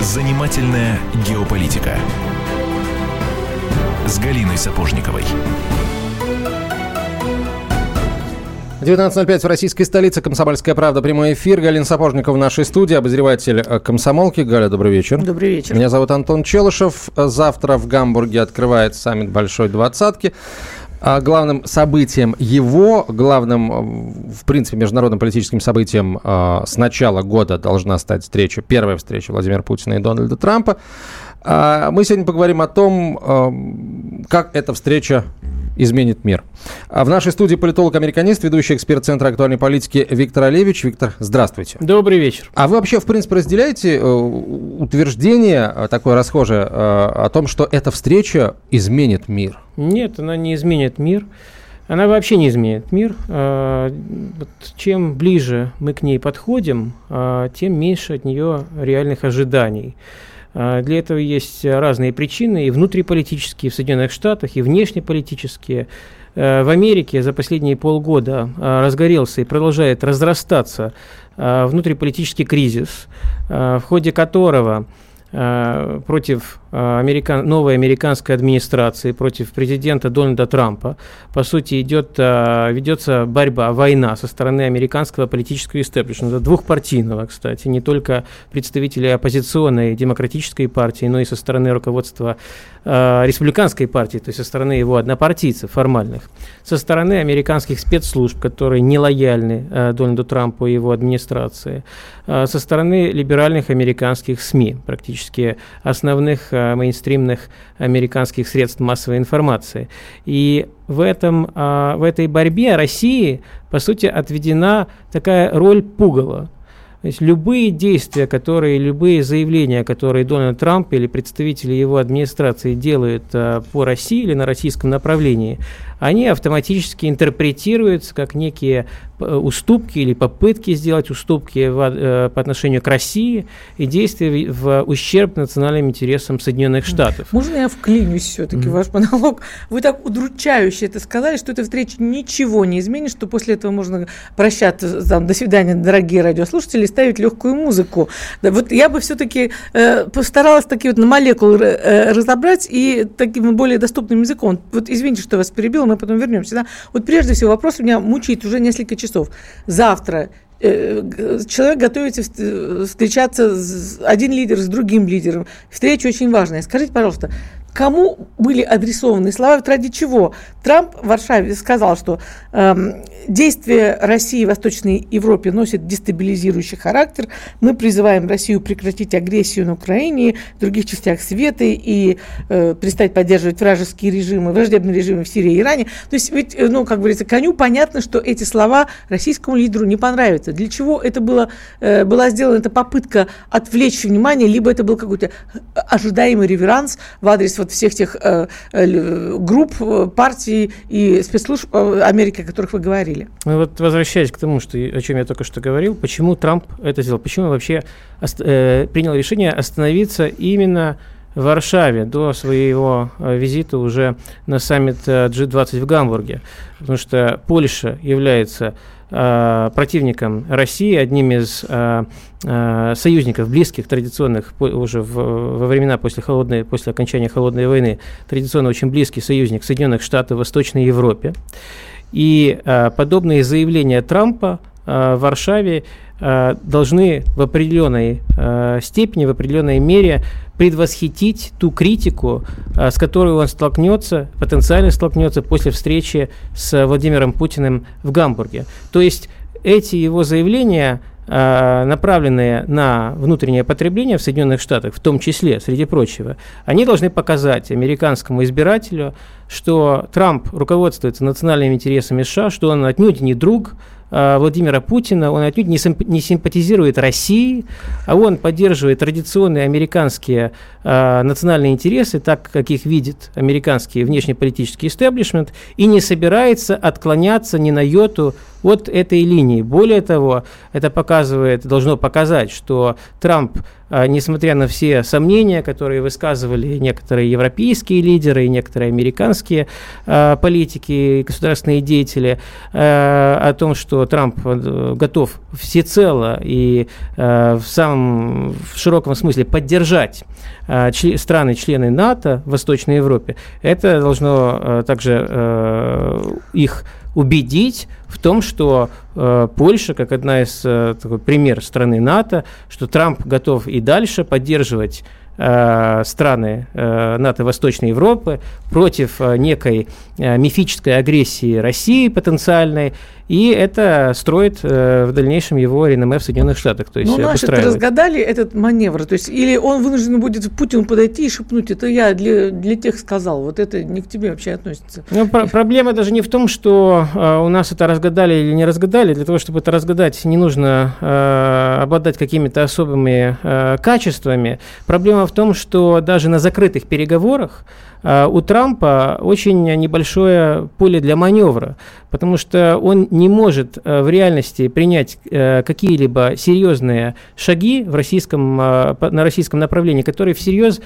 Занимательная геополитика с Галиной Сапожниковой. 19.05 в российской столице. Комсомольская правда. Прямой эфир. Галина Сапожникова в нашей студии. Обозреватель э, комсомолки. Галя, добрый вечер. Добрый вечер. Меня зовут Антон Челышев. Завтра в Гамбурге открывает саммит Большой Двадцатки. А главным событием его, главным, в принципе, международным политическим событием а, с начала года должна стать встреча, первая встреча Владимира Путина и Дональда Трампа. А, мы сегодня поговорим о том, как эта встреча изменит мир. А в нашей студии политолог-американист, ведущий эксперт Центра актуальной политики Виктор Олевич. Виктор, здравствуйте. Добрый вечер. А вы вообще, в принципе, разделяете э, утверждение э, такое расхожее э, о том, что эта встреча изменит мир? Нет, она не изменит мир. Она вообще не изменит мир. Чем ближе мы к ней подходим, тем меньше от нее реальных ожиданий. А, для этого есть разные причины, и внутриполитические в Соединенных Штатах, и внешнеполитические. Э, в Америке за последние полгода а, разгорелся и продолжает разрастаться а, внутриполитический кризис, в ходе которого против американ... новой американской администрации, против президента Дональда Трампа, по сути, идет, ведется борьба, война со стороны американского политического истеблишмента, двухпартийного, кстати, не только представителей оппозиционной демократической партии, но и со стороны руководства республиканской партии, то есть со стороны его однопартийцев формальных, со стороны американских спецслужб, которые не лояльны Дональду Трампу и его администрации, со стороны либеральных американских СМИ, практически основных мейнстримных американских средств массовой информации. И в, этом, а, в этой борьбе России, по сути, отведена такая роль пугала. То есть любые действия, которые, любые заявления, которые Дональд Трамп или представители его администрации делают а, по России или на российском направлении, они автоматически интерпретируются как некие э, уступки или попытки сделать уступки в, э, по отношению к России и действия в ущерб национальным интересам Соединенных Штатов. Можно я вклинюсь все-таки mm-hmm. в ваш монолог? Вы так удручающе это сказали, что эта встреча ничего не изменит, что после этого можно прощаться, там, до свидания, дорогие радиослушатели, ставить легкую музыку. Да, вот я бы все-таки э, постаралась такие вот на молекулы э, разобрать и таким более доступным языком. Вот извините, что я вас перебила, мы потом вернемся. Да? Вот прежде всего вопрос меня мучает уже несколько часов. Завтра э, человек готовится встречаться, один лидер с другим лидером. Встреча очень важная. Скажите, пожалуйста, кому были адресованы слова, ради чего Трамп в Варшаве сказал, что э, действия России в Восточной Европе носят дестабилизирующий характер. Мы призываем Россию прекратить агрессию на Украине, в других частях света и э, перестать поддерживать вражеские режимы, враждебные режимы в Сирии и Иране. То есть, ведь, э, ну, как говорится, коню понятно, что эти слова российскому лидеру не понравятся. Для чего это было, э, была сделана эта попытка отвлечь внимание, либо это был какой-то ожидаемый реверанс в адрес вот всех тех э, э, групп, э, партий и спецслужб Америки, о которых вы говорили. Ну вот возвращаясь к тому, что, о чем я только что говорил, почему Трамп это сделал, почему вообще э, принял решение остановиться именно в Варшаве до своего визита уже на саммит G20 в Гамбурге, потому что Польша является Э, противником России, одним из э, э, союзников, близких, традиционных, уже в, во времена после, холодной, после окончания Холодной войны, традиционно очень близкий союзник Соединенных Штатов в Восточной Европе. И подобные заявления Трампа в Варшаве должны в определенной степени, в определенной мере предвосхитить ту критику, а, с которой он столкнется, потенциально столкнется после встречи с Владимиром Путиным в Гамбурге. То есть эти его заявления направленные на внутреннее потребление в Соединенных Штатах, в том числе, среди прочего, они должны показать американскому избирателю, что Трамп руководствуется национальными интересами США, что он отнюдь не друг Э, Владимира Путина, он отнюдь не симпатизирует России, а он поддерживает традиционные американские э, национальные интересы, так как их видит американский внешнеполитический истеблишмент, и не собирается отклоняться ни на йоту от этой линии. Более того, это показывает, должно показать, что Трамп а, несмотря на все сомнения, которые высказывали некоторые европейские лидеры и некоторые американские э, политики и государственные деятели э, о том, что Трамп готов всецело и э, в самом в широком смысле поддержать э, страны-члены НАТО в Восточной Европе, это должно э, также э, их убедить в том, что э, Польша, как одна из такой пример страны НАТО, что Трамп готов и дальше поддерживать страны э, НАТО Восточной Европы против э, некой э, мифической агрессии России потенциальной, и это строит э, в дальнейшем его реноме в Соединенных Штатах. То есть ну, наши разгадали этот маневр, то есть или он вынужден будет Путину подойти и шепнуть, это я для, для тех сказал, вот это не к тебе вообще относится. Ну, про- проблема даже не в том, что э, у нас это разгадали или не разгадали, для того, чтобы это разгадать, не нужно э, обладать какими-то особыми э, качествами. Проблема в том, что даже на закрытых переговорах а, у Трампа очень небольшое поле для маневра, потому что он не может э, в реальности принять э, какие-либо серьезные шаги в российском, э, на российском направлении, которые всерьез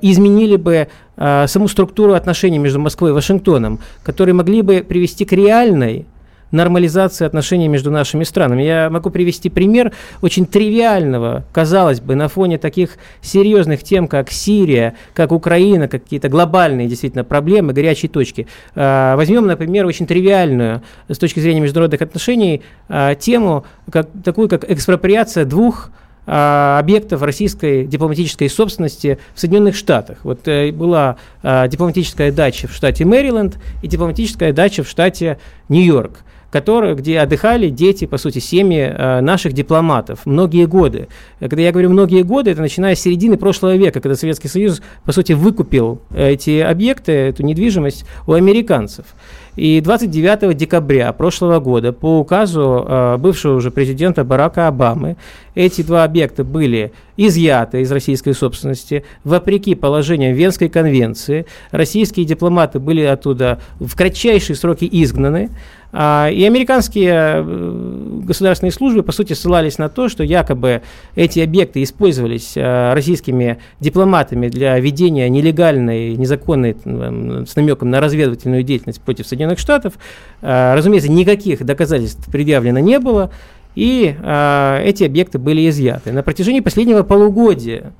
изменили бы саму структуру отношений между Москвой и Вашингтоном, которые могли бы привести к реальной нормализации отношений между нашими странами. Я могу привести пример очень тривиального, казалось бы, на фоне таких серьезных тем, как Сирия, как Украина, какие-то глобальные действительно проблемы, горячие точки. А, возьмем, например, очень тривиальную с точки зрения международных отношений а, тему, как, такую как экспроприация двух а, объектов российской дипломатической собственности в Соединенных Штатах. Вот э, была дипломатическая дача в штате Мэриленд и дипломатическая дача в штате Нью-Йорк которые, где отдыхали дети, по сути, семьи э, наших дипломатов многие годы. Когда я говорю многие годы, это начиная с середины прошлого века, когда Советский Союз, по сути, выкупил эти объекты, эту недвижимость у американцев. И 29 декабря прошлого года по указу э, бывшего уже президента Барака Обамы эти два объекта были изъяты из российской собственности вопреки положениям Венской конвенции. Российские дипломаты были оттуда в кратчайшие сроки изгнаны. А, и американские э, государственные службы, по сути, ссылались на то, что якобы эти объекты использовались э, российскими дипломатами для ведения нелегальной, незаконной, с намеком на разведывательную деятельность против Соединенных Штатов. А, разумеется, никаких доказательств предъявлено не было, и эти объекты были изъяты. На протяжении последнего полугодия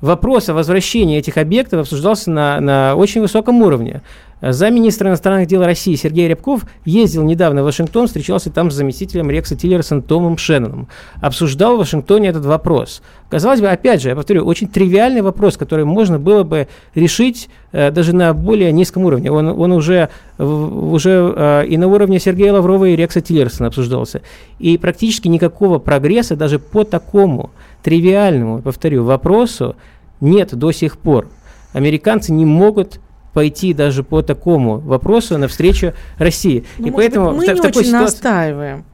вопрос о возвращении этих объектов обсуждался на, на очень высоком уровне. Замминистра иностранных дел России Сергей Рябков ездил недавно в Вашингтон, встречался там с заместителем Рекса Тиллерсона Томом Шенноном. Обсуждал в Вашингтоне этот вопрос. Казалось бы, опять же, я повторю, очень тривиальный вопрос, который можно было бы решить э, даже на более низком уровне. Он, он уже, уже э, и на уровне Сергея Лаврова и Рекса Тиллерсона обсуждался. И практически никакого прогресса даже по такому тривиальному, повторю, вопросу нет до сих пор. Американцы не могут пойти даже по такому вопросу навстречу России. Ну, и поэтому быть, мы в, не в такой очень ситуации... настаиваем.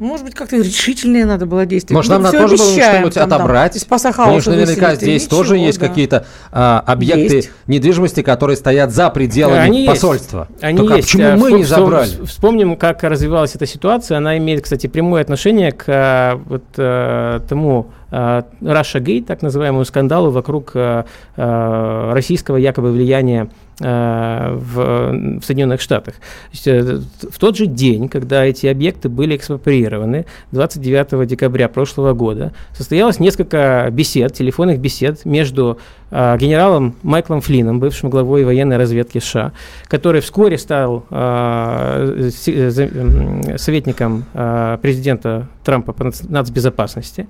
Может быть, как-то решительнее надо было действовать. Может, нам тоже было что-нибудь отобрать? Из Конечно, наверняка здесь Ничего, тоже есть да. какие-то а, объекты есть. недвижимости, которые стоят за пределами они посольства. Есть. Они Только есть. почему а, мы не забрали? Вспомним, как развивалась эта ситуация. Она имеет, кстати, прямое отношение к а, вот, а, тому Russia Gate, так называемому скандалу вокруг российского якобы влияния в, в Соединенных Штатах. В тот же день, когда эти объекты были экспроприированы, 29 декабря прошлого года, состоялось несколько бесед, телефонных бесед между генералом Майклом Флином, бывшим главой военной разведки США, который вскоре стал советником президента Трампа по нацбезопасности,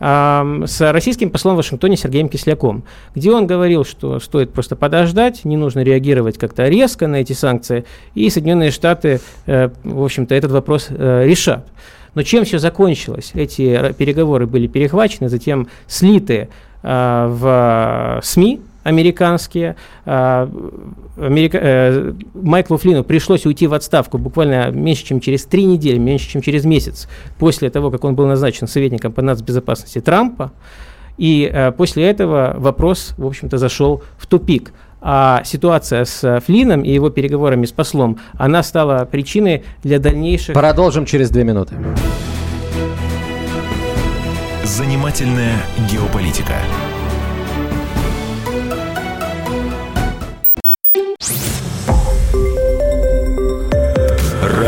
с российским послом в Вашингтоне Сергеем Кисляком, где он говорил, что стоит просто подождать, не нужно реагировать как-то резко на эти санкции, и Соединенные Штаты, э, в общем-то, этот вопрос э, решат. Но чем все закончилось? Эти переговоры были перехвачены, затем слиты э, в СМИ, американские. А, Америка... Э, Майклу Флину пришлось уйти в отставку буквально меньше, чем через три недели, меньше, чем через месяц после того, как он был назначен советником по нацбезопасности Трампа. И э, после этого вопрос, в общем-то, зашел в тупик. А ситуация с Флином и его переговорами с послом, она стала причиной для дальнейших... Продолжим через две минуты. Занимательная геополитика.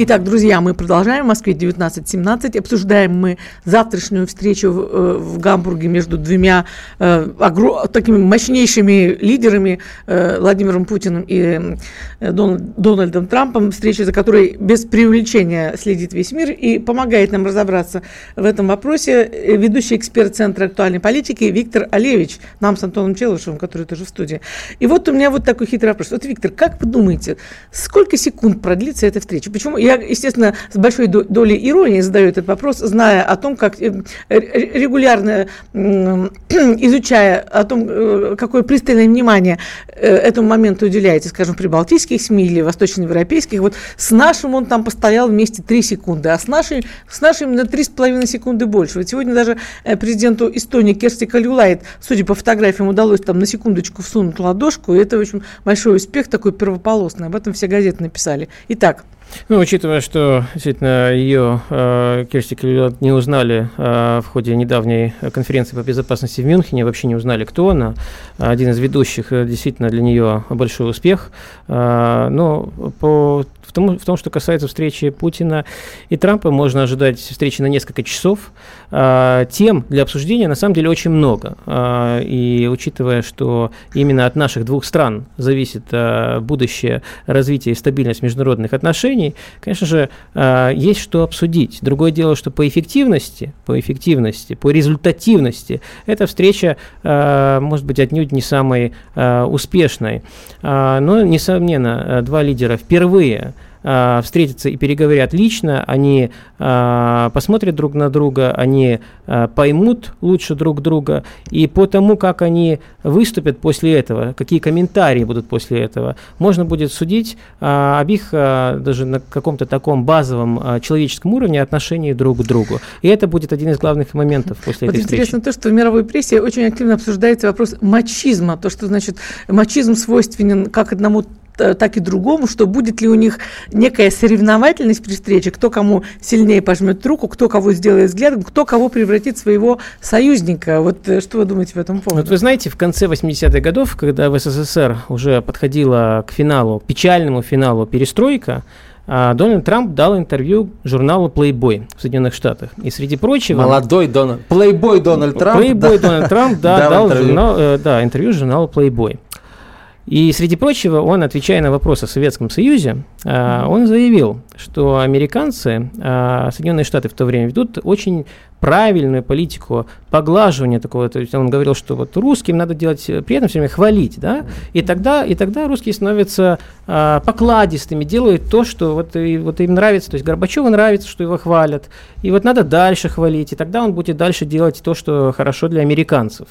Итак, друзья, мы продолжаем. В Москве 19.17. Обсуждаем мы завтрашнюю встречу в, э, в Гамбурге между двумя э, огр... такими мощнейшими лидерами э, Владимиром Путиным и э, Дон... Дональдом Трампом. Встреча, за которой без преувеличения следит весь мир и помогает нам разобраться в этом вопросе э, ведущий эксперт Центра актуальной политики Виктор Олевич, нам с Антоном Челышевым, который тоже в студии. И вот у меня вот такой хитрый вопрос. Вот, Виктор, как вы думаете, сколько секунд продлится эта встреча? Почему? Я, естественно, с большой долей иронии задаю этот вопрос, зная о том, как э, регулярно изучая о том, э, какое пристальное внимание э, этому моменту уделяете, скажем, при балтийских СМИ или восточноевропейских. Вот с нашим он там постоял вместе 3 секунды, а с нашей, с нашим на 3,5 секунды больше. Вот сегодня даже президенту Эстонии Керсти Кальюлайт, судя по фотографиям, удалось там на секундочку всунуть ладошку, и это, в общем, большой успех такой первополосный. Об этом все газеты написали. Итак, ну, учитывая, что действительно ее э, Керсти Клюлет не узнали э, в ходе недавней конференции по безопасности в Мюнхене, вообще не узнали, кто она. Один из ведущих, э, действительно для нее большой успех. Э, но по в том, в том, что касается встречи Путина и Трампа, можно ожидать встречи на несколько часов. А, тем для обсуждения на самом деле очень много. А, и учитывая, что именно от наших двух стран зависит а, будущее развитие и стабильность международных отношений, конечно же, а, есть что обсудить. Другое дело, что по эффективности, по эффективности, по результативности эта встреча а, может быть отнюдь не самой а, успешной. Но, несомненно, два лидера впервые э, встретятся и переговорят лично, они э, посмотрят друг на друга, они э, поймут лучше друг друга, и по тому, как они выступят после этого, какие комментарии будут после этого, можно будет судить э, об их э, даже на каком-то таком базовом э, человеческом уровне отношении друг к другу. И это будет один из главных моментов после вот этой интересно встречи. то, что в мировой прессе очень активно обсуждается вопрос мачизма, то, что значит мачизм свойственен как одному так и другому, что будет ли у них некая соревновательность при встрече, кто кому сильнее пожмет руку, кто кого сделает взглядом, кто кого превратит в своего союзника. Вот э, что вы думаете в этом поводу? Вот вы знаете, в конце 80-х годов, когда в СССР уже подходила к финалу, печальному финалу перестройка, а, Дональд Трамп дал интервью журналу Playboy в Соединенных Штатах. И среди прочего... Молодой Дональд... Playboy Дональд Трамп. Playboy Дональд Трамп, да, дал, интервью. Журнал, э, да, интервью журналу Playboy. И среди прочего, он, отвечая на вопросы о Советском Союзе, а, он заявил, что американцы, а, Соединенные Штаты в то время ведут очень правильную политику поглаживания такого. То есть он говорил, что вот русским надо делать, при этом все время хвалить, да, и тогда, и тогда русские становятся а, покладистыми, делают то, что вот, и, вот им нравится. То есть Горбачеву нравится, что его хвалят, и вот надо дальше хвалить, и тогда он будет дальше делать то, что хорошо для американцев.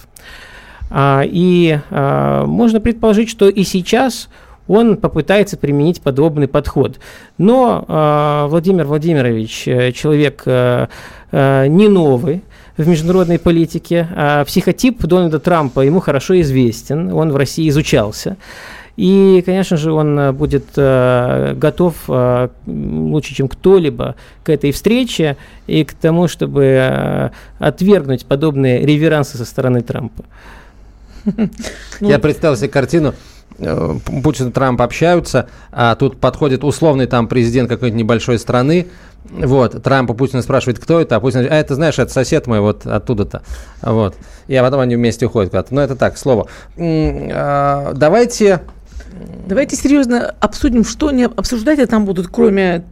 А, и а, можно предположить, что и сейчас он попытается применить подобный подход. Но а, Владимир Владимирович э, человек э, э, не новый в международной политике. Психотип Дональда Трампа ему хорошо известен, он в России изучался. И, конечно же, он будет э, готов э, лучше, чем кто-либо к этой встрече и к тому, чтобы э, отвергнуть подобные реверансы со стороны Трампа. Я представил себе картину. Э, Путин и Трамп общаются, а тут подходит условный там президент какой-нибудь небольшой страны, вот, Трамп у Путина спрашивает, кто это, а Путин говорит, а это, знаешь, это сосед мой вот оттуда-то, вот. И а потом они вместе уходят куда-то. Ну, это так, слово. А, давайте Давайте серьезно обсудим, что не обсуждать, а там будут, кроме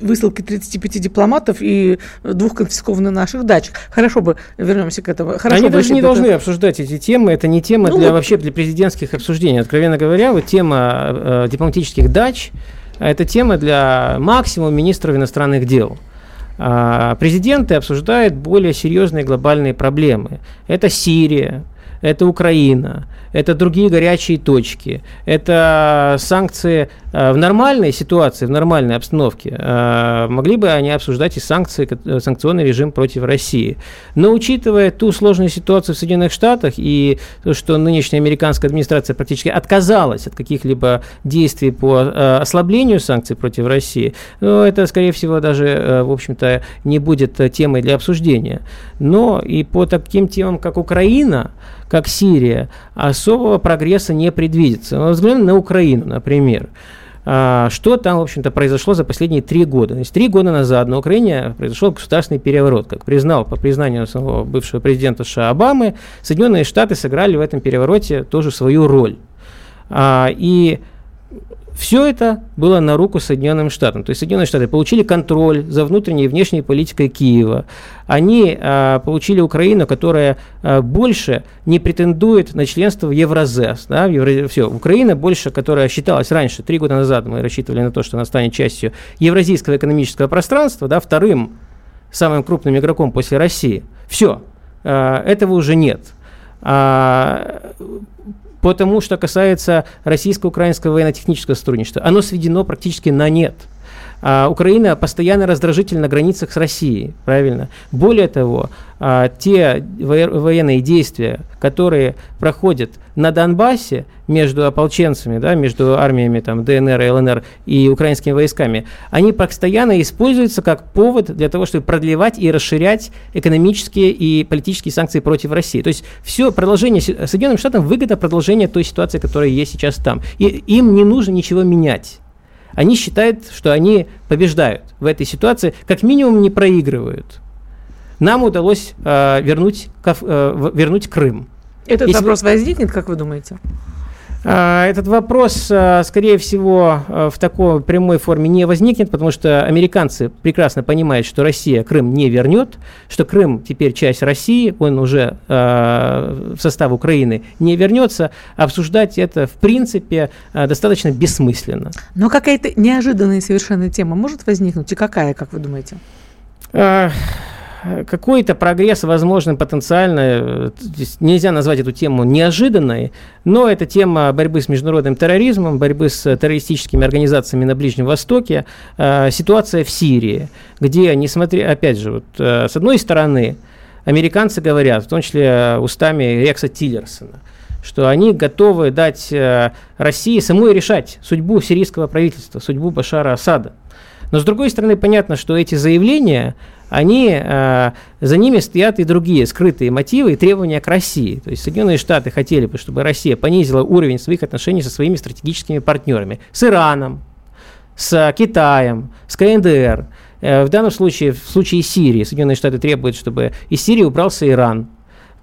высылки 35 дипломатов и двух конфискованных наших дач. Хорошо бы, вернемся к этому. Хорошо Они бы, даже не это- должны обсуждать эти темы. Это не тема Ну для вот. вообще для президентских обсуждений. Откровенно говоря, вот тема э, дипломатических дач а это тема для максимум министров иностранных дел. А, Президенты обсуждают более серьезные глобальные проблемы. Это Сирия, это Украина, это другие горячие точки, это санкции э, в нормальной ситуации, в нормальной обстановке. э, Могли бы они обсуждать и санкции, э, санкционный режим против России. Но учитывая ту сложную ситуацию в Соединенных Штатах и то, что нынешняя американская администрация практически отказалась от каких-либо действий по э, ослаблению санкций против России, ну, это, скорее всего, даже, э, в общем-то, не будет э, темой для обсуждения. Но и по таким темам, как Украина, как Сирия, особого прогресса не предвидится. Ну, Взглянем на Украину, например. А, Что там, в общем-то, произошло за последние три года? То есть три года назад на Украине произошел государственный переворот. Как признал по признанию самого бывшего президента США Обамы, Соединенные Штаты сыграли в этом перевороте тоже свою роль. А, И все это было на руку Соединенным Штатам. То есть Соединенные Штаты получили контроль за внутренней и внешней политикой Киева. Они а, получили Украину, которая а, больше не претендует на членство в Евразес. Да, в Евро... Все, Украина больше, которая считалась раньше, три года назад мы рассчитывали на то, что она станет частью Евразийского экономического пространства, да, вторым самым крупным игроком после России. Все, этого уже нет. А, Потому что касается российско-украинского военно-технического сотрудничества, оно сведено практически на нет. А, Украина постоянно раздражитель на границах с Россией, правильно? Более того, а, те во- военные действия, которые проходят на Донбассе между ополченцами, да, между армиями там, ДНР и ЛНР и украинскими войсками, они постоянно используются как повод для того, чтобы продлевать и расширять экономические и политические санкции против России. То есть все продолжение Со- Соединенным Штатам выгода продолжения той ситуации, которая есть сейчас там. И им не нужно ничего менять. Они считают, что они побеждают в этой ситуации, как минимум не проигрывают. Нам удалось э, вернуть, э, вернуть Крым. Этот Если- вопрос возникнет, как вы думаете? А, Этот вопрос, а, скорее всего, а, в такой прямой форме не возникнет, потому что американцы прекрасно понимают, что Россия Крым не вернет, что Крым теперь часть России, он уже в состав Украины не вернется. Обсуждать это, в принципе, достаточно бессмысленно. Но какая-то неожиданная совершенно тема может возникнуть? И какая, как вы думаете? Какой-то прогресс возможен потенциально. э, Нельзя назвать эту тему неожиданной, но это тема борьбы с международным терроризмом, борьбы с террористическими организациями на Ближнем Востоке, э, ситуация в Сирии, где, несмотря, опять же, вот, э, с одной стороны, американцы говорят, в том числе устами Рекса Тиллерсона, что они готовы дать России самой решать судьбу сирийского правительства, судьбу Башара Асада. Но с другой стороны, понятно, что эти заявления, они, э, за ними стоят и другие скрытые мотивы и требования к России. То есть Соединенные Штаты хотели бы, чтобы Россия понизила уровень своих отношений со своими стратегическими партнерами. С Ираном, с Китаем, с КНДР. Э, В данном случае, в случае Сирии, Соединенные Штаты требуют, чтобы из Сирии убрался Иран,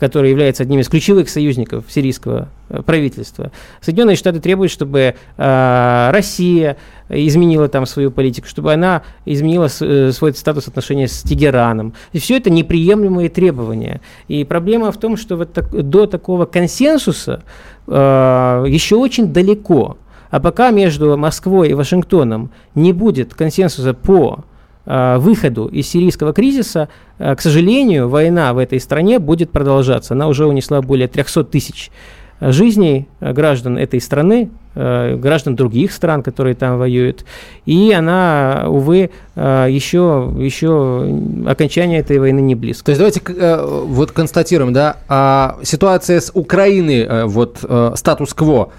который является одним из ключевых союзников сирийского э, правительства. Соединенные Штаты требуют, чтобы э, Россия изменила там свою политику, чтобы она изменила э, свой статус отношений с Тегераном. И все это неприемлемые требования. И проблема в том, что вот так- до такого консенсуса э, еще очень далеко. А пока между Москвой и Вашингтоном не будет консенсуса по э, выходу из сирийского кризиса, к сожалению, война в этой стране будет продолжаться. Она уже унесла более 300 тысяч э, жизней э, граждан этой страны, э, граждан других стран, которые там воюют. И она, увы, э, еще, еще окончание этой войны не близко. То есть давайте э, вот констатируем, да, а, ситуация с Украиной, э, вот э, статус-кво,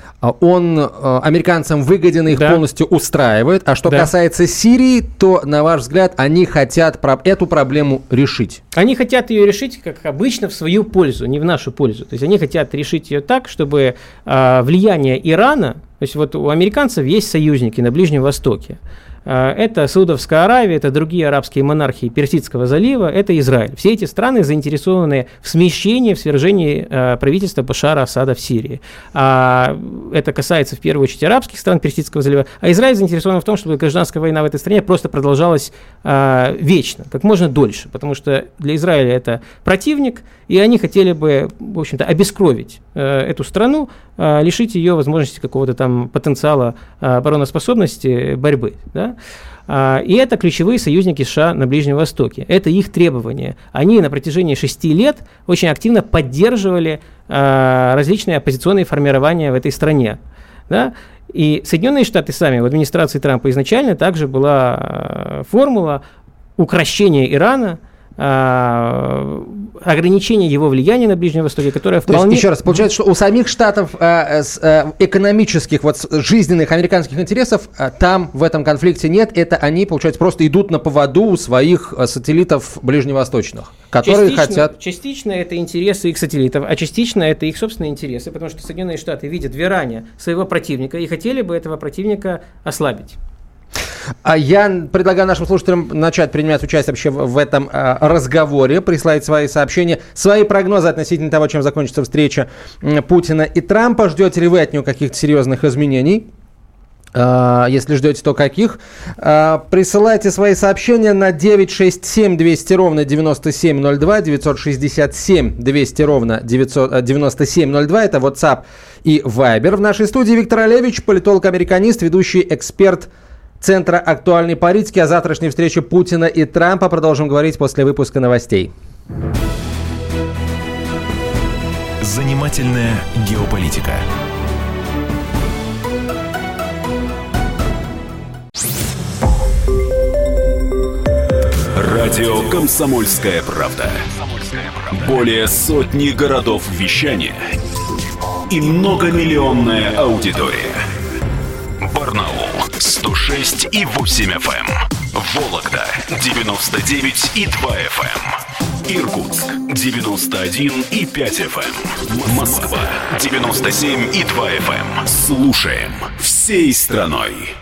он э, американцам выгоден, их Да. полностью устраивает. А что Да. касается Сирии, то, на ваш взгляд, они хотят эту проблему решить. Они хотят ее решить, как обычно, в свою пользу, не в нашу пользу. То есть они хотят решить ее так, чтобы влияние Ирана, то есть вот у американцев есть союзники на Ближнем Востоке. Э, это Саудовская Аравия, это другие арабские монархии Персидского залива, это Израиль. Все эти страны заинтересованы в смещении, в свержении э, правительства Башара Асада в Сирии. А это касается в первую очередь арабских стран Персидского залива. А Израиль заинтересован в том, чтобы гражданская война в этой стране просто продолжалась вечно, как можно дольше. Потому что для Израиля это противник, и они хотели бы, в общем-то, обескровить эту страну, лишить ее возможности какого-то там потенциала обороноспособности борьбы. Да? А, и это ключевые союзники США на Ближнем Востоке. Это их требования. Они на протяжении шести лет очень активно поддерживали а, различные оппозиционные формирования в этой стране. Да? И Соединенные Штаты сами, в администрации Трампа изначально также была а, формула укращения Ирана – ограничение его влияния на Ближнем Востоке, которое вполне... То есть, еще раз, получается, что у самих штатов э, э, экономических, вот жизненных американских интересов э, там в этом конфликте нет. Это они, получается, просто идут на поводу у своих э, сателлитов ближневосточных, которые частично, хотят... Частично это интересы их сателлитов, а частично это их собственные интересы, потому что Соединенные Штаты видят в Иране своего противника и хотели бы этого противника ослабить. А я предлагаю нашим слушателям начать принимать участие вообще в, этом э, разговоре, прислать свои сообщения, свои прогнозы относительно того, чем закончится встреча Путина и Трампа. Ждете ли вы от него каких-то серьезных изменений? Uh, если ждете, то каких? Присылайте свои сообщения на 967 200 ровно 9702, 967 200 ровно 900, 9702. Это WhatsApp и Viber. В нашей студии Виктор Олевич, политолог-американист, ведущий эксперт Центра актуальной политики. О завтрашней встрече Путина и Трампа продолжим говорить после выпуска новостей. Занимательная геополитика. Радио «Комсомольская правда». Более сотни городов вещания и многомиллионная аудитория. Барнаул 106 и 8 FM. Эм. Вологда 99 и 2 FM. Эм. Иркутск 91 и 5 FM. Эм. Москва 97 и 2 FM. Слушаем всей страной.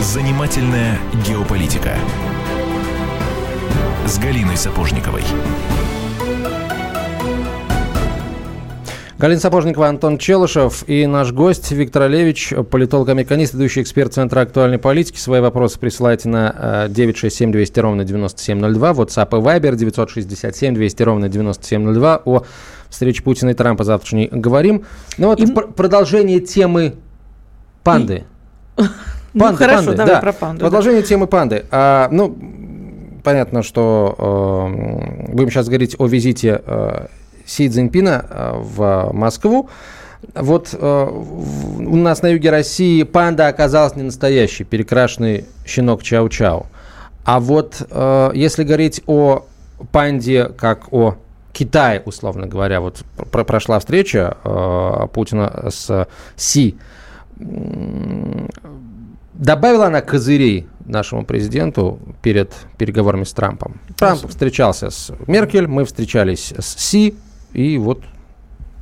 Занимательная геополитика с Галиной Сапожниковой. Галина Сапожникова, Антон Челышев и наш гость Виктор Олевич, политолог-американист, ведущий эксперт Центра актуальной политики. Свои вопросы присылайте на 967 200 ровно 9702, WhatsApp и Viber 967 200 ровно 9702. О встрече Путина и Трампа завтрашней говорим. Ну вот и... пр- продолжение темы панды. И... Панды, ну, хорошо, панды, давай да. про панду. Продолжение да. темы панды. А, ну, понятно, что э, будем сейчас говорить о визите э, Си Цзиньпина э, в Москву. Вот э, у нас на юге России панда оказалась не настоящий, перекрашенный щенок Чау-Чау. А вот э, если говорить о панде как о Китае, условно говоря, вот про прошла встреча э, Путина с Си, добавила она козырей нашему президенту перед переговорами с Трампом. Трамп встречался с Меркель, мы встречались с Си, и вот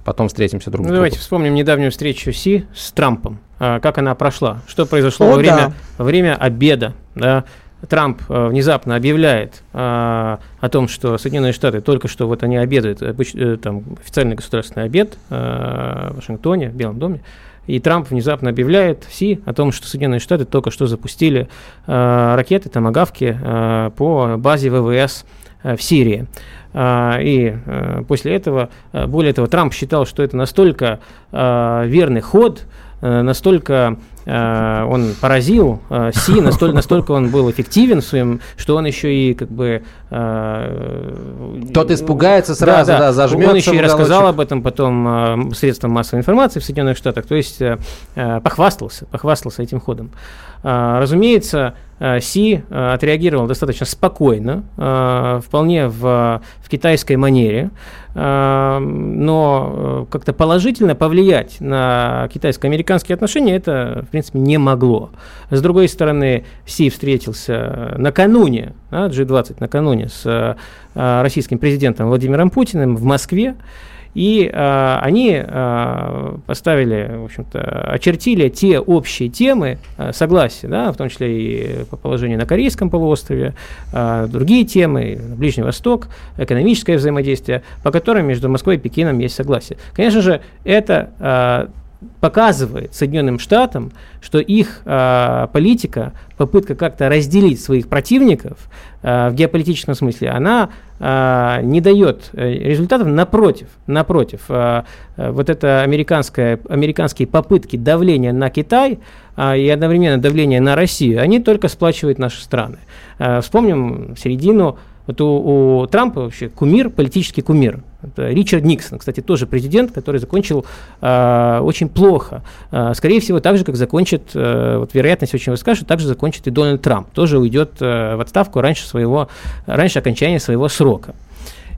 потом встретимся друг с ну, другом. Давайте вспомним недавнюю встречу Си с Трампом. А, как она прошла? Что произошло О, во, время, да. во время обеда? Да? Трамп э, внезапно объявляет э, о том, что Соединенные Штаты только что вот они обедают, э, там официальный государственный обед э, в Вашингтоне, в Белом доме, и Трамп внезапно объявляет Си о том, что Соединенные Штаты только что запустили э, ракеты, томагавки э, по базе ВВС э, в Сирии. А, и э, после этого, э, более того, Трамп считал, что это настолько э, верный ход, настолько он поразил Си, настолько, настолько он был эффективен в своем, что он еще и как бы... Тот испугается сразу, да, да, да зажмется Он еще и рассказал об этом потом средствам массовой информации в Соединенных Штатах, то есть похвастался, похвастался этим ходом. Разумеется, Си отреагировал достаточно спокойно, вполне в, в китайской манере, но как-то положительно повлиять на китайско-американские отношения это, в принципе, не могло. С другой стороны, Си встретился накануне, G20 накануне с российским президентом Владимиром Путиным в Москве, и э, они э, поставили, в общем-то, очертили те общие темы э, согласия, да, в том числе и по положению на Корейском полуострове, э, другие темы, Ближний Восток, экономическое взаимодействие, по которым между Москвой и Пекином есть согласие. Конечно же, это э, показывает Соединенным Штатам, что их э, политика, попытка как-то разделить своих противников э, в геополитическом смысле, она э, не дает результатов. Напротив, напротив, э, вот это американская, американские попытки давления на Китай э, и одновременно давление на Россию, они только сплачивают наши страны. Э, вспомним середину вот у, у Трампа вообще кумир, политический кумир. Это Ричард Никсон, кстати, тоже президент, который закончил э, очень плохо. Э, скорее всего, так же, как закончит, э, вот вероятность очень высока, что так же закончит и Дональд Трамп. Тоже уйдет э, в отставку раньше, своего, раньше окончания своего срока.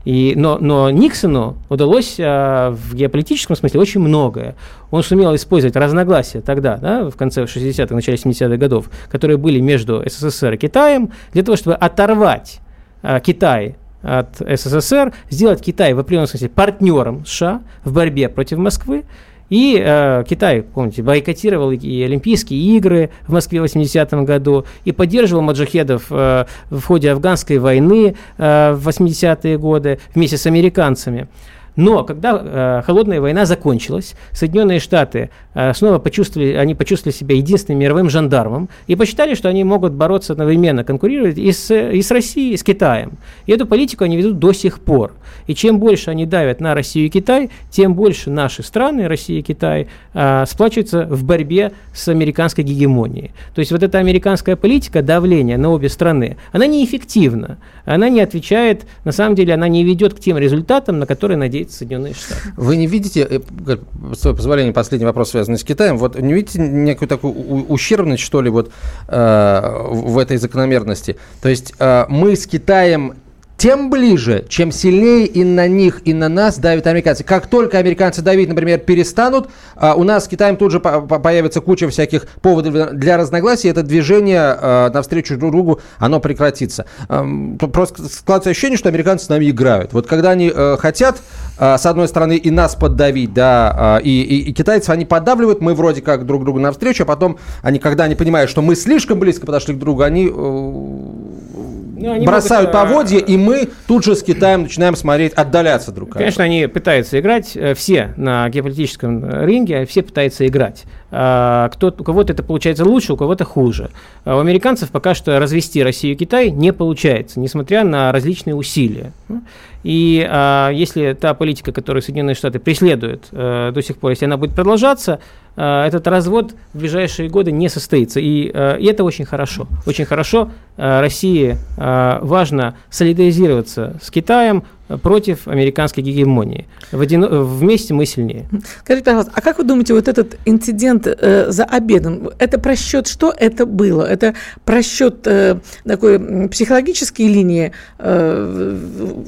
И, но, но Никсону удалось а, в геополитическом смысле очень многое. Он сумел использовать разногласия тогда, да, в конце 60-х, начале 70-х годов, которые были между СССР и Китаем, для того, чтобы оторвать Э, Китай от СССР, сделать Китай в определенном смысле партнером США в борьбе против Москвы. И э, Китай, помните, бойкотировал и Олимпийские игры в Москве в 80-м году, и поддерживал маджахедов э, в ходе афганской войны э, в 80-е годы вместе с американцами. Но когда э, холодная война закончилась, Соединенные Штаты э, снова почувствовали, они почувствовали себя единственным мировым жандармом и посчитали, что они могут бороться одновременно, конкурировать и с, и с Россией, и с Китаем. И эту политику они ведут до сих пор. И чем больше они давят на Россию и Китай, тем больше наши страны, Россия и Китай, э, сплачиваются в борьбе с американской гегемонией. То есть вот эта американская политика давления на обе страны, она неэффективна, она не отвечает, на самом деле она не ведет к тем результатам, на которые надеется Соединенные Штаты. Вы не видите, э, с позволения, последний вопрос, связанный с Китаем, вот не видите некую такую ущербность, что ли, вот э, в этой закономерности? То есть э, мы с Китаем тем ближе, чем сильнее и на них, и на нас давят американцы. Как только американцы давить, например, перестанут, а, у нас с Китаем тут же появится куча всяких поводов для разногласий, это движение а, навстречу друг другу, оно прекратится. Просто складывается ощущение, что американцы с нами играют. Вот когда они э, хотят, а, с одной стороны, и нас поддавить, да, и, и, и китайцев они поддавливают, мы вроде как друг другу навстречу, а потом они, когда они понимают, что мы слишком близко подошли к другу, они э, ну, бросают могут, поводья, и мы тут же с Китаем начинаем смотреть, отдаляться друг от друга. Конечно, они пытаются играть, э, все на геополитическом ринге, все пытаются играть. А, кто, у кого-то это получается лучше, у кого-то хуже. А у американцев пока что развести Россию и Китай не получается, несмотря на различные усилия. И а, если та политика, которую Соединенные Штаты преследуют а, до сих пор, если она будет продолжаться, а, этот развод в ближайшие годы не состоится. И, а, и это очень хорошо. Очень хорошо. А, России а, важно солидаризироваться с Китаем, против американской гегемонии. В один... Вместе мы сильнее. Скажите, пожалуйста, а как вы думаете, вот этот инцидент э, за обедом, это просчет, что это было? Это просчет э, такой психологической линии э,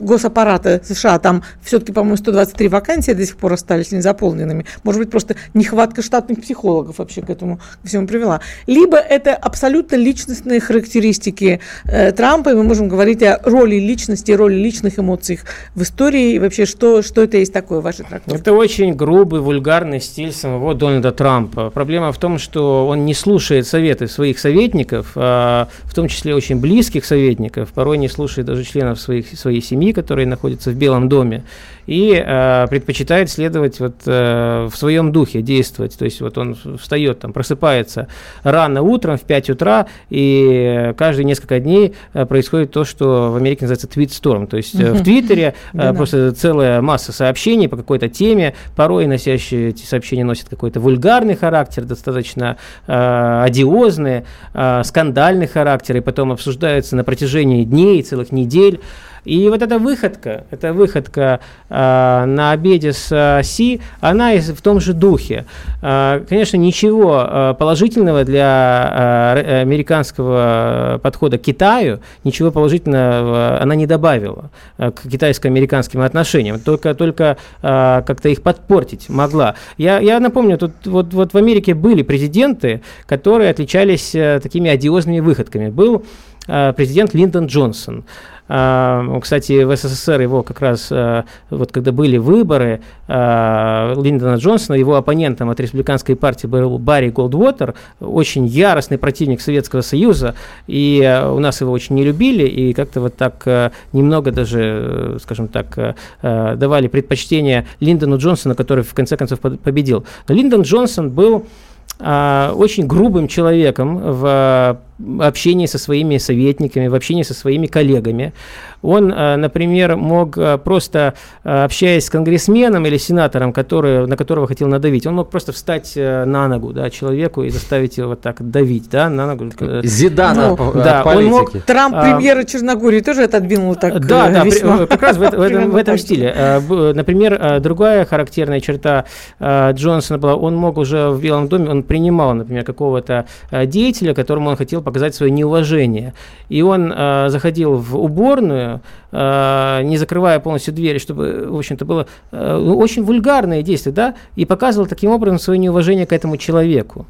госаппарата США, там все-таки, по-моему, 123 вакансии до сих пор остались незаполненными. Может быть, просто нехватка штатных психологов вообще к этому всему привела. Либо это абсолютно личностные характеристики э, Трампа, и мы можем говорить о роли личности, роли личных эмоций в истории? И вообще, что, что это есть такое в вашей трактовке? Это очень грубый, вульгарный стиль самого Дональда Трампа. Проблема в том, что он не слушает советы своих советников, а, в том числе очень близких советников, порой не слушает даже членов своих, своей семьи, которые находятся в Белом доме и э, предпочитает следовать вот э, в своем духе, действовать. То есть вот он встает, там, просыпается рано утром в 5 утра, и каждые несколько дней э, происходит то, что в Америке называется твит-сторм. То есть э, в Твиттере э, просто целая масса сообщений по какой-то теме, порой носящие эти сообщения носят какой-то вульгарный характер, достаточно э, одиозный, э, скандальный характер, и потом обсуждаются на протяжении дней, целых недель. И вот эта выходка, эта выходка э, на обеде с э, Си, она из, в том же духе. Э, конечно, ничего э, положительного для э, американского подхода к Китаю, ничего положительного она не добавила э, к китайско-американским отношениям, только, только э, как-то их подпортить могла. Я, я напомню, тут вот, вот в Америке были президенты, которые отличались э, такими одиозными выходками. Был президент Линдон Джонсон. А, кстати, в СССР его как раз, а, вот когда были выборы а, Линдона Джонсона, его оппонентом от республиканской партии был Барри Голдвотер, очень яростный противник Советского Союза, и у нас его очень не любили, и как-то вот так немного даже, скажем так, давали предпочтение Линдону Джонсону, который в конце концов победил. Но Линдон Джонсон был очень грубым человеком в общении со своими советниками, в общении со своими коллегами. Он, э, например, мог э, просто, э, общаясь с конгрессменом или сенатором, который, на которого хотел надавить, он мог просто встать на ногу да, человеку и заставить его вот так давить да, на ногу. Зидана ну, да, он мог, Трамп а, премьера Черногории тоже отодвинул так Да, да, весьма. как раз в, в, этом, в этом стиле. Например, другая характерная черта Джонсона была, он мог уже в Белом доме, он принимал, например, какого-то деятеля, которому он хотел показать свое неуважение. И он э, заходил в уборную, э, не закрывая полностью двери, чтобы, в общем-то, было э, очень вульгарное действие, да, и показывал таким образом свое неуважение к этому человеку.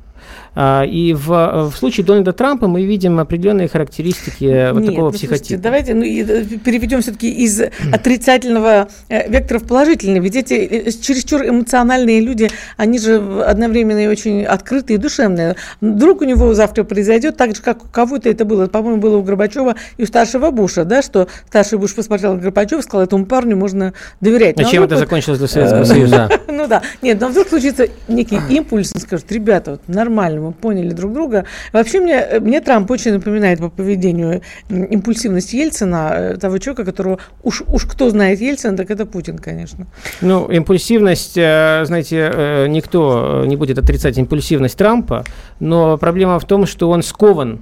А, и в, в случае Дональда Трампа мы видим определенные характеристики вот Нет, такого ну, психотипа. давайте ну, э, переведем все-таки из отрицательного э, вектора в положительный. Ведь эти э, чересчур эмоциональные люди, они же одновременно и очень открытые и душевные. Вдруг у него завтра произойдет так же, как у кого-то это было. По-моему, было у Горбачева и у старшего Буша, да, что старший Буш посмотрел на Горбачева и сказал, этому парню можно доверять. А чем это закончилось для Советского Союза? Ну да. Нет, но вдруг случится некий импульс, он скажет, ребята, вот нормально, мы поняли друг друга. Вообще мне, мне Трамп очень напоминает по поведению импульсивность Ельцина, э, того человека, которого уж, уж кто знает Ельцина, так это Путин, конечно. Ну, импульсивность, э, знаете, э, никто не будет отрицать импульсивность Трампа, но проблема в том, что он скован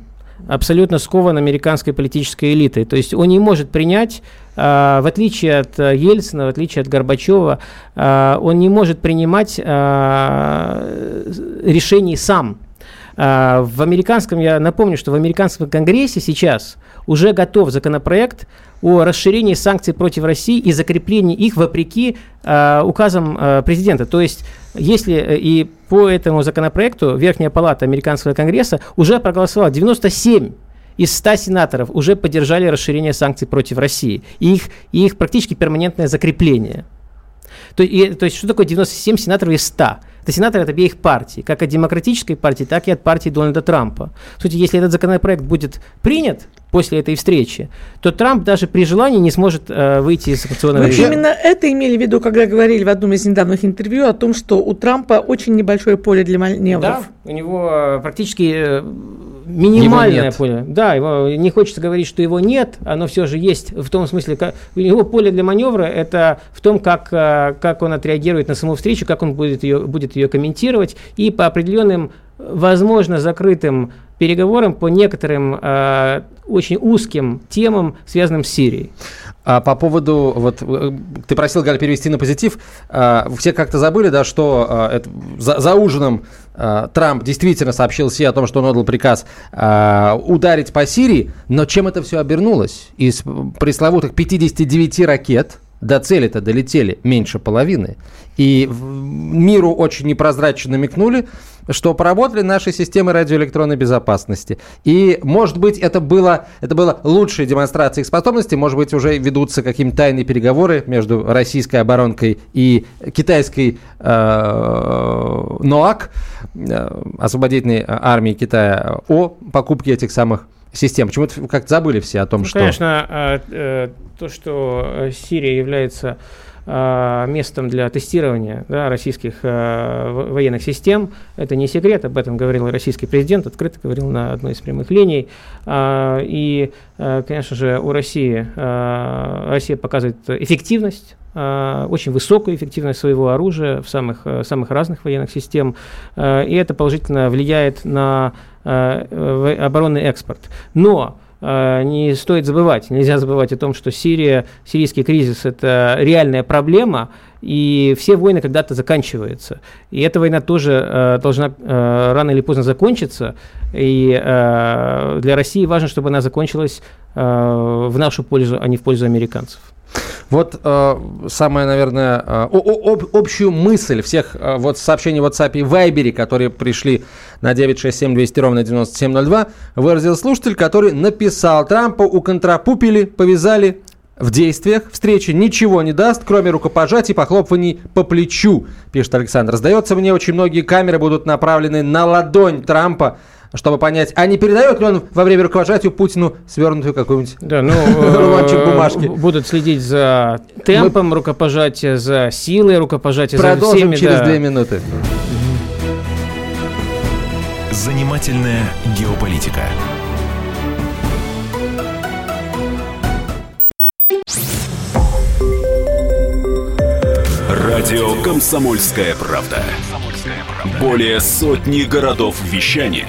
абсолютно скован американской политической элитой. То есть он не может принять, э, в отличие от э, Ельцина, в отличие от Горбачева, э, он не может принимать решений сам. В американском, я напомню, что в американском конгрессе сейчас уже готов законопроект о расширении санкций против России и закреплении их вопреки э, указам э, президента. То есть, если э, и по этому законопроекту Верхняя палата Американского конгресса уже проголосовала 97 из 100 сенаторов уже поддержали расширение санкций против России и их, и их практически перманентное закрепление. То, и, то есть, что такое 97 сенаторов из 100? Это сенаторы от обеих партий, как от демократической партии, так и от партии Дональда Трампа. В сути, если этот законопроект будет принят после этой встречи, то Трамп даже при желании не сможет э, выйти из санкционного режима. Именно это имели в виду, когда говорили в одном из недавних интервью о том, что у Трампа очень небольшое поле для маневров. Да, у него э, практически э, минимальное поле. Да, его не хочется говорить, что его нет, оно все же есть в том смысле, как, его поле для маневра это в том, как, э, как он отреагирует на саму встречу, как он будет ее, будет ее комментировать и по определенным возможно, закрытым переговорам по некоторым э, очень узким темам, связанным с Сирией. А по поводу, вот э, ты просил, Галь, перевести на позитив. А, все как-то забыли, да, что а, это, за, за ужином Трамп действительно сообщил Си о том, что он отдал приказ ударить по Сирии, но чем это все обернулось? Из пресловутых 59 ракет до цели-то долетели меньше половины. И миру очень непрозрачно намекнули, что поработали наши системы радиоэлектронной безопасности. И, может быть, это было, это было лучшей демонстрацией их способностей. Может быть, уже ведутся какие-то тайные переговоры между российской оборонкой и китайской э, НОАК, э, освободительной армии Китая, о покупке этих самых систем. Почему-то как-то забыли все о том, ну, что... Конечно, э, то, что Сирия является местом для тестирования да, российских э, военных систем. Это не секрет, об этом говорил российский президент, открыто говорил на одной из прямых линий. Э, и, э, конечно же, у России э, Россия показывает эффективность э, очень высокую эффективность своего оружия в самых, э, самых разных военных систем, и это положительно влияет на оборонный экспорт. Но э, не стоит забывать. Нельзя забывать о том, что Сирия, сирийский кризис – это реальная проблема, и все войны когда-то заканчиваются. И эта война тоже э, должна э, рано или поздно закончиться. И э, для России важно, чтобы она закончилась э, в нашу пользу, а не в пользу американцев. Вот э, самая, наверное, э, об, общую мысль всех э, вот сообщений в WhatsApp и Viber, которые пришли на 967 200 ровно 9702, выразил слушатель, который написал Трампа уконтрапупили, повязали в действиях встречи ничего не даст, кроме рукопожатий и похлопываний по плечу, пишет Александр. Сдается мне, очень многие камеры будут направлены на ладонь Трампа, чтобы понять, а не передает ли он во время рукопожатия Путину свернутую какую-нибудь да, ну, рулончик э, бумажки. Будут следить за темпом Мы... рукопожатия, за силой рукопожатия, Продолжим за всеми. через да. две минуты. Занимательная геополитика. Радио «Комсомольская правда». Более сотни городов вещания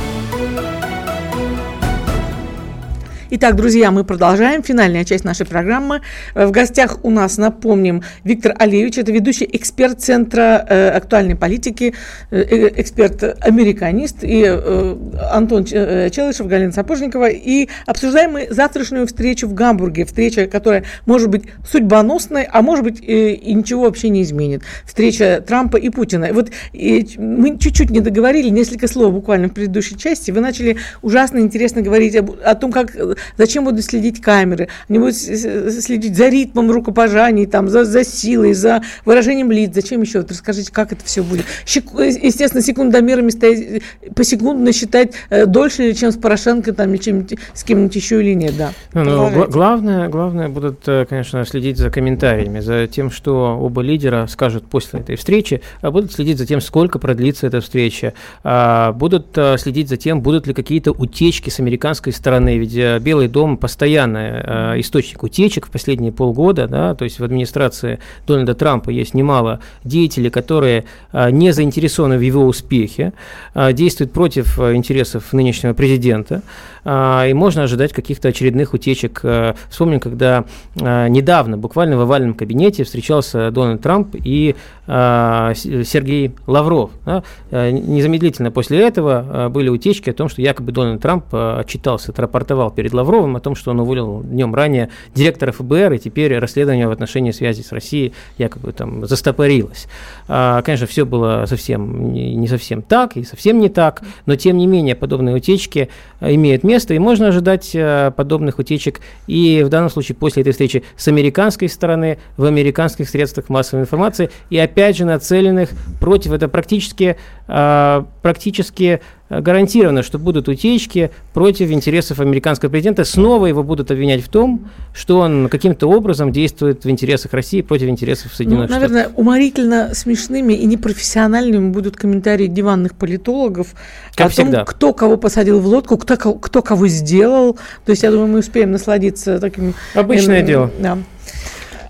Итак, друзья, мы продолжаем. Финальная часть нашей программы. Э, в гостях у нас, напомним, Виктор Алиевич. Это ведущий эксперт Центра э, актуальной политики, э, э эксперт-американист. И э, Антон э, Челышев, Галина Сапожникова. И обсуждаем мы завтрашнюю встречу в Гамбурге. Встреча, которая может быть судьбоносной, а может быть э, и ничего вообще не изменит. Встреча Трампа и Путина. Вот э, мы чуть-чуть не договорили, несколько слов буквально в предыдущей части. Вы начали ужасно интересно говорить об, о том, как Зачем будут следить камеры? Они будут следить за ритмом рукопожаний, там, за, за силой, за выражением лиц. Зачем еще? Вот расскажите, как это все будет? Естественно, секундомерами стоять, посекундно считать э, дольше, чем с Порошенко, там, или чем с кем-нибудь еще или нет, да. Ну, ну, главное, главное будут, э, конечно, следить за комментариями, за тем, что оба лидера скажут после этой встречи, а будут следить за тем, сколько продлится эта встреча, а будут э, следить за тем, будут ли какие-то утечки с американской стороны, ведь Белый дом постоянный э, источник утечек в последние полгода, да, то есть в администрации Дональда Трампа есть немало деятелей, которые э, не заинтересованы в его успехе, э, действуют против интересов нынешнего президента, и можно ожидать каких-то очередных утечек. Вспомним, когда недавно, буквально в овальном кабинете, встречался Дональд Трамп и Сергей Лавров. Да, незамедлительно после этого были утечки о том, что якобы Дональд Трамп отчитался, отрапортовал перед Лавровым о том, что он уволил днем ранее директора ФБР, и теперь расследование в отношении связи с Россией якобы там застопорилось. А, конечно, все было совсем не совсем так и совсем не так, но тем не менее подобные утечки э, имеют место, и можно ожидать э, подобных утечек и в данном случае после этой встречи с американской стороны, в американских средствах массовой информации, и опять же нацеленных против, это практически, а, практически гарантированно, что будут утечки против интересов американского президента. Снова его будут обвинять в том, что он каким-то образом действует в интересах России против интересов Соединенных ну, наверное, Штатов. Наверное, уморительно смешными и непрофессиональными будут комментарии диванных политологов как о всегда. том, кто кого посадил в лодку, кто, кто кого сделал. То есть, я думаю, мы успеем насладиться таким... Обычное э, дело. Да.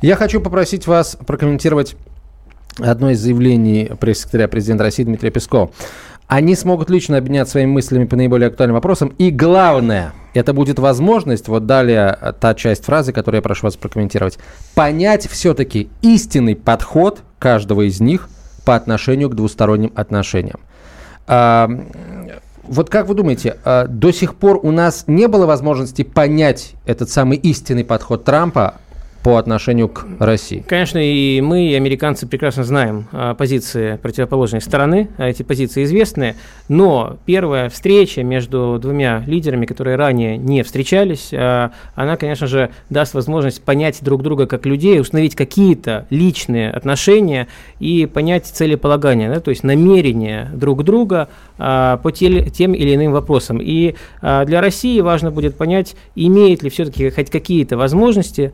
Я хочу попросить вас прокомментировать одно из заявлений пресс-секретаря президента России Дмитрия Пескова. Они смогут лично обменяться своими мыслями по наиболее актуальным вопросам. И главное, это будет возможность, вот далее э, та часть фразы, которую я прошу вас прокомментировать, понять все-таки истинный подход каждого из них по отношению к двусторонним отношениям. А, вот как вы думаете, а, до сих пор у нас не было возможности понять этот самый истинный подход Трампа по отношению к России. Конечно, и мы, и американцы прекрасно знаем а, позиции противоположной стороны, а эти позиции известны, но первая встреча между двумя лидерами, которые ранее не встречались, а, она, конечно же, даст возможность понять друг друга как людей, установить какие-то личные отношения и понять целеполагание, да, то есть намерения друг друга по тем или иным вопросам. И для России важно будет понять, имеет ли все-таки хоть какие-то возможности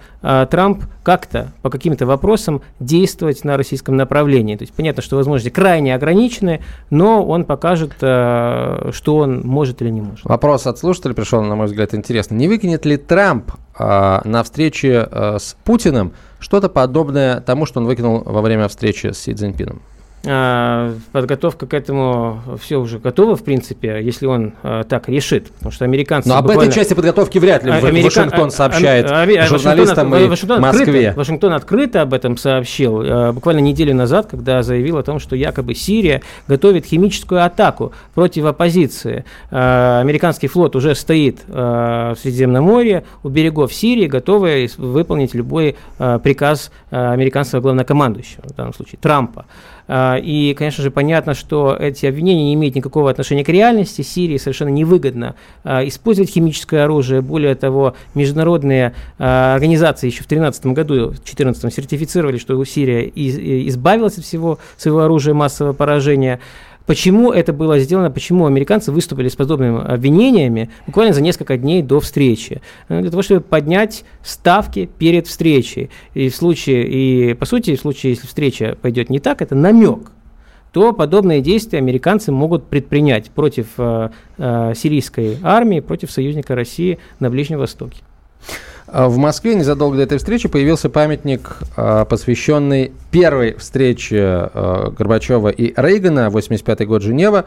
Трамп как-то по каким-то вопросам действовать на российском направлении. То есть понятно, что возможности крайне ограничены, но он покажет, что он может или не может. Вопрос от слушателя пришел, на мой взгляд, интересно. Не выкинет ли Трамп на встрече с Путиным что-то подобное тому, что он выкинул во время встречи с Си Цзиньпином? А, подготовка к этому все уже готова, в принципе, если он а, так решит. Потому что американцы... Но об этой части подготовки вряд ли Америка... Вашингтон сообщает а, а, журналистам Вашингтон, и Вашингтон Москве. Открыто, Вашингтон открыто об этом сообщил а, буквально неделю назад, когда заявил о том, что якобы Сирия готовит химическую атаку против оппозиции. А, американский флот уже стоит а, в Средиземном море у берегов Сирии, готовый выполнить любой а, приказ а, американского главнокомандующего, в данном случае Трампа. А, и, конечно же, понятно, что эти обвинения не имеют никакого отношения к реальности. Сирии совершенно невыгодно а, использовать химическое оружие. Более того, международные а, организации еще в 2013 году, в 2014 сертифицировали, что Сирия избавилась от всего своего оружия массового поражения. Почему это было сделано, почему американцы выступили с подобными обвинениями буквально за несколько дней до встречи? Ну, для того, чтобы поднять ставки перед встречей. И в случае, и по сути, в случае, если встреча пойдет не так, это намек то подобные действия американцы могут предпринять против э, э, сирийской армии, против союзника России на Ближнем Востоке. А в Москве незадолго до этой встречи появился памятник, а, посвященный первой встрече а, Горбачева и Рейгана, 85 год Женева.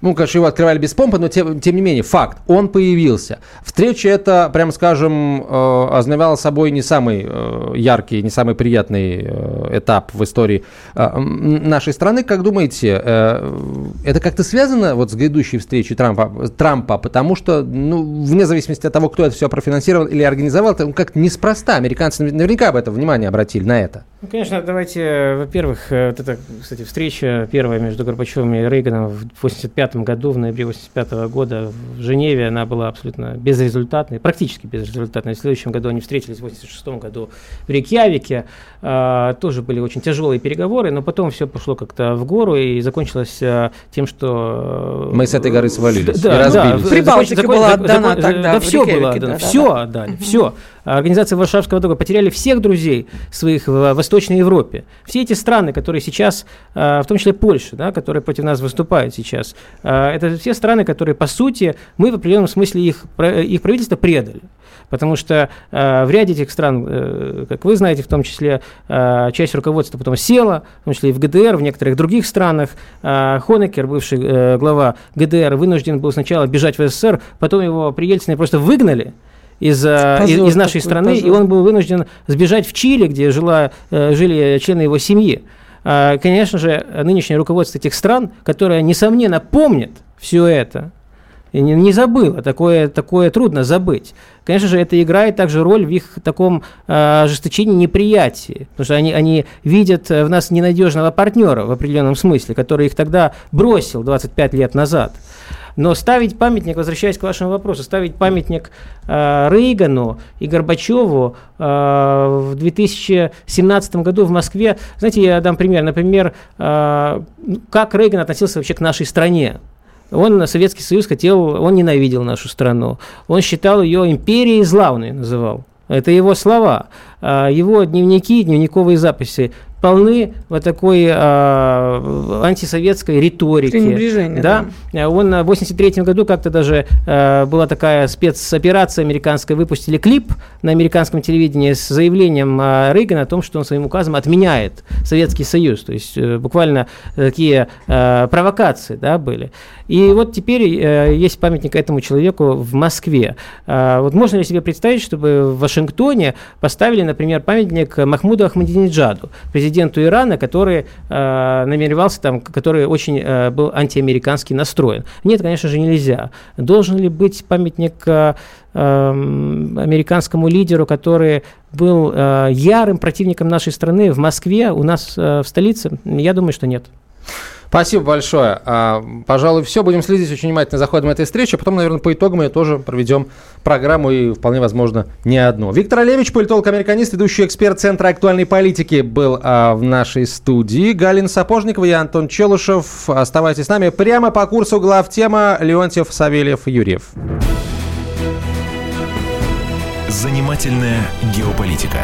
Ну, конечно, его открывали без помпы, но тем, тем не менее, факт, он появился. Встреча это, прямо скажем, э, ознаменовала собой не самый э, яркий, не самый приятный э, этап в истории э, нашей страны. Как думаете, это как-то связано вот с грядущей встречей Трампа, Трампа? Потому что, ну, вне зависимости от того, кто это все профинансировал или организовал, это как-то неспроста. Американцы наверняка об этом внимание обратили на это. Ну, конечно, давайте, во-первых, вот эта, кстати, встреча первая между Горбачевым и Рейганом в 85 году, в ноябре 85 года в Женеве, она была абсолютно безрезультатной, практически безрезультатной. В следующем году они встретились в 86 году в Рейкьявике, а, тоже были очень тяжелые переговоры, но потом все пошло как-то в гору и закончилось а, тем, что... Мы с этой горы свалились да, и разбились. Да, Прибалтика была отдана закон, тогда. Да, все было отдано, да, все да. отдали, все. Организация Варшавского договора потеряли всех друзей своих в Восточной Европе. Все эти страны, которые сейчас, а, в том числе Польша, да, которые против нас выступают сейчас, а, это все страны, которые, по сути, мы в определенном смысле их, их правительство предали. Потому что э, в ряде этих стран, э, как вы знаете, в том числе э, часть руководства потом села, в том числе и в ГДР, в некоторых других странах. Э, Хонекер, бывший э, глава ГДР, вынужден был сначала бежать в СССР, потом его при Ельцине просто выгнали из, э, позор, из, из нашей страны, позор. и он был вынужден сбежать в Чили, где жила, э, жили члены его семьи. А, конечно же, нынешнее руководство этих стран, которое, несомненно, помнит все это, и не, не забыло, такое, такое трудно забыть. Конечно же, это играет также роль в их таком э, ожесточении неприятии, потому что они, они видят в нас ненадежного партнера в определенном смысле, который их тогда бросил 25 лет назад. Но ставить памятник, возвращаясь к вашему вопросу, ставить памятник э, Рейгану и Горбачеву э, в 2017 году в Москве, знаете, я дам пример. Например, э, как Рейган относился вообще к нашей стране. Он, Советский Союз, хотел, он ненавидел нашу страну. Он считал ее империей зла, он ее называл. Это его слова. А, его дневники, дневниковые записи полны вот такой э, антисоветской риторики. Да? да. Он в 83 году как-то даже э, была такая спецоперация американская, выпустили клип на американском телевидении с заявлением э, Рейгана о том, что он своим указом отменяет Советский Союз. То есть э, буквально такие э, провокации да, были. И вот теперь э, есть памятник этому человеку в Москве. Э, вот можно ли себе представить, чтобы в Вашингтоне поставили например, памятник Махмуду Ахмадинеджаду, президенту Ирана, который э, намеревался там, который очень э, был антиамерикански настроен. Нет, конечно же, нельзя. Должен ли быть памятник э, эм, американскому лидеру, который был э, ярым противником нашей страны в Москве, у нас э, в столице? Я думаю, что нет. Спасибо большое. А, пожалуй, все. Будем следить очень внимательно за ходом этой встречи. Потом, наверное, по итогам мы тоже проведем программу и, вполне возможно, не одну. Виктор Олевич, политолог-американист, ведущий эксперт Центра актуальной политики, был а, в нашей студии. Галина Сапожникова и Антон Челышев. Оставайтесь с нами. Прямо по курсу глав тема Леонтьев, Савельев, Юрьев. Занимательная геополитика.